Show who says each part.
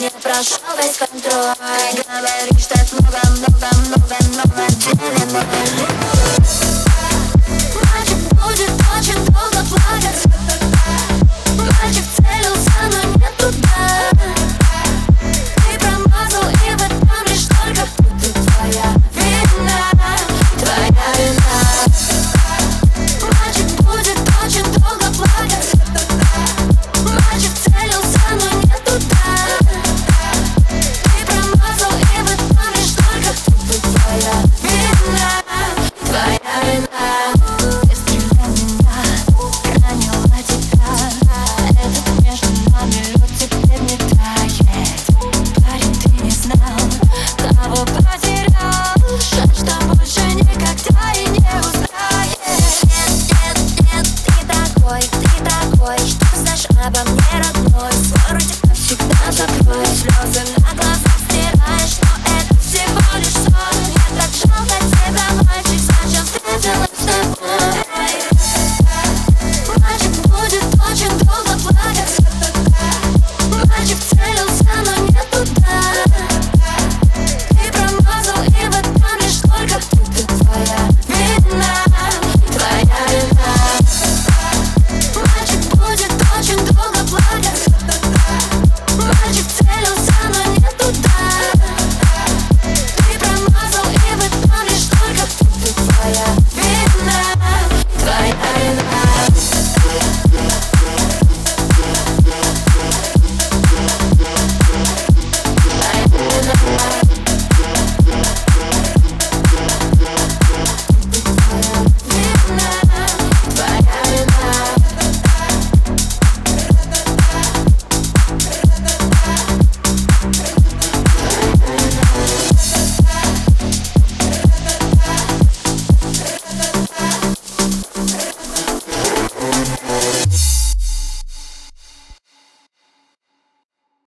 Speaker 1: не прошел весь контроль. Говоришь так много, много, много, много,